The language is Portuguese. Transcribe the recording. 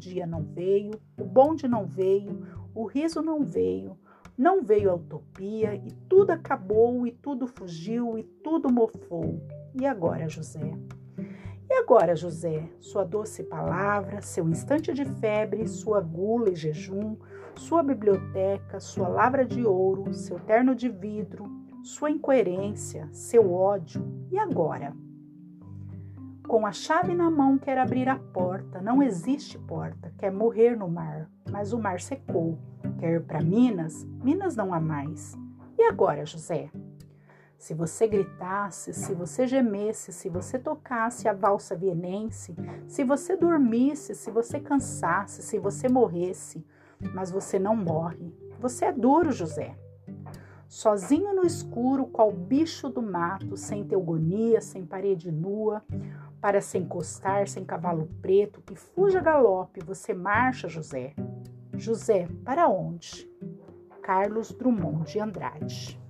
dia não veio, o bonde não veio, o riso não veio, não veio a utopia e tudo acabou e tudo fugiu e tudo mofou. E agora, José? E agora, José, sua doce palavra, seu instante de febre, sua gula e jejum, sua biblioteca, sua lavra de ouro, seu terno de vidro, sua incoerência, seu ódio. E agora? Com a chave na mão quer abrir a porta, não existe porta, quer morrer no mar, mas o mar secou. Quer ir para Minas, Minas não há mais. E agora, José? Se você gritasse, se você gemesse, se você tocasse a valsa vienense, se você dormisse, se você cansasse, se você morresse, mas você não morre. Você é duro, José. Sozinho no escuro, qual bicho do mato, sem teogonia, sem parede nua, para se encostar, sem cavalo preto, que fuja galope, você marcha, José. José, para onde? Carlos Drummond de Andrade.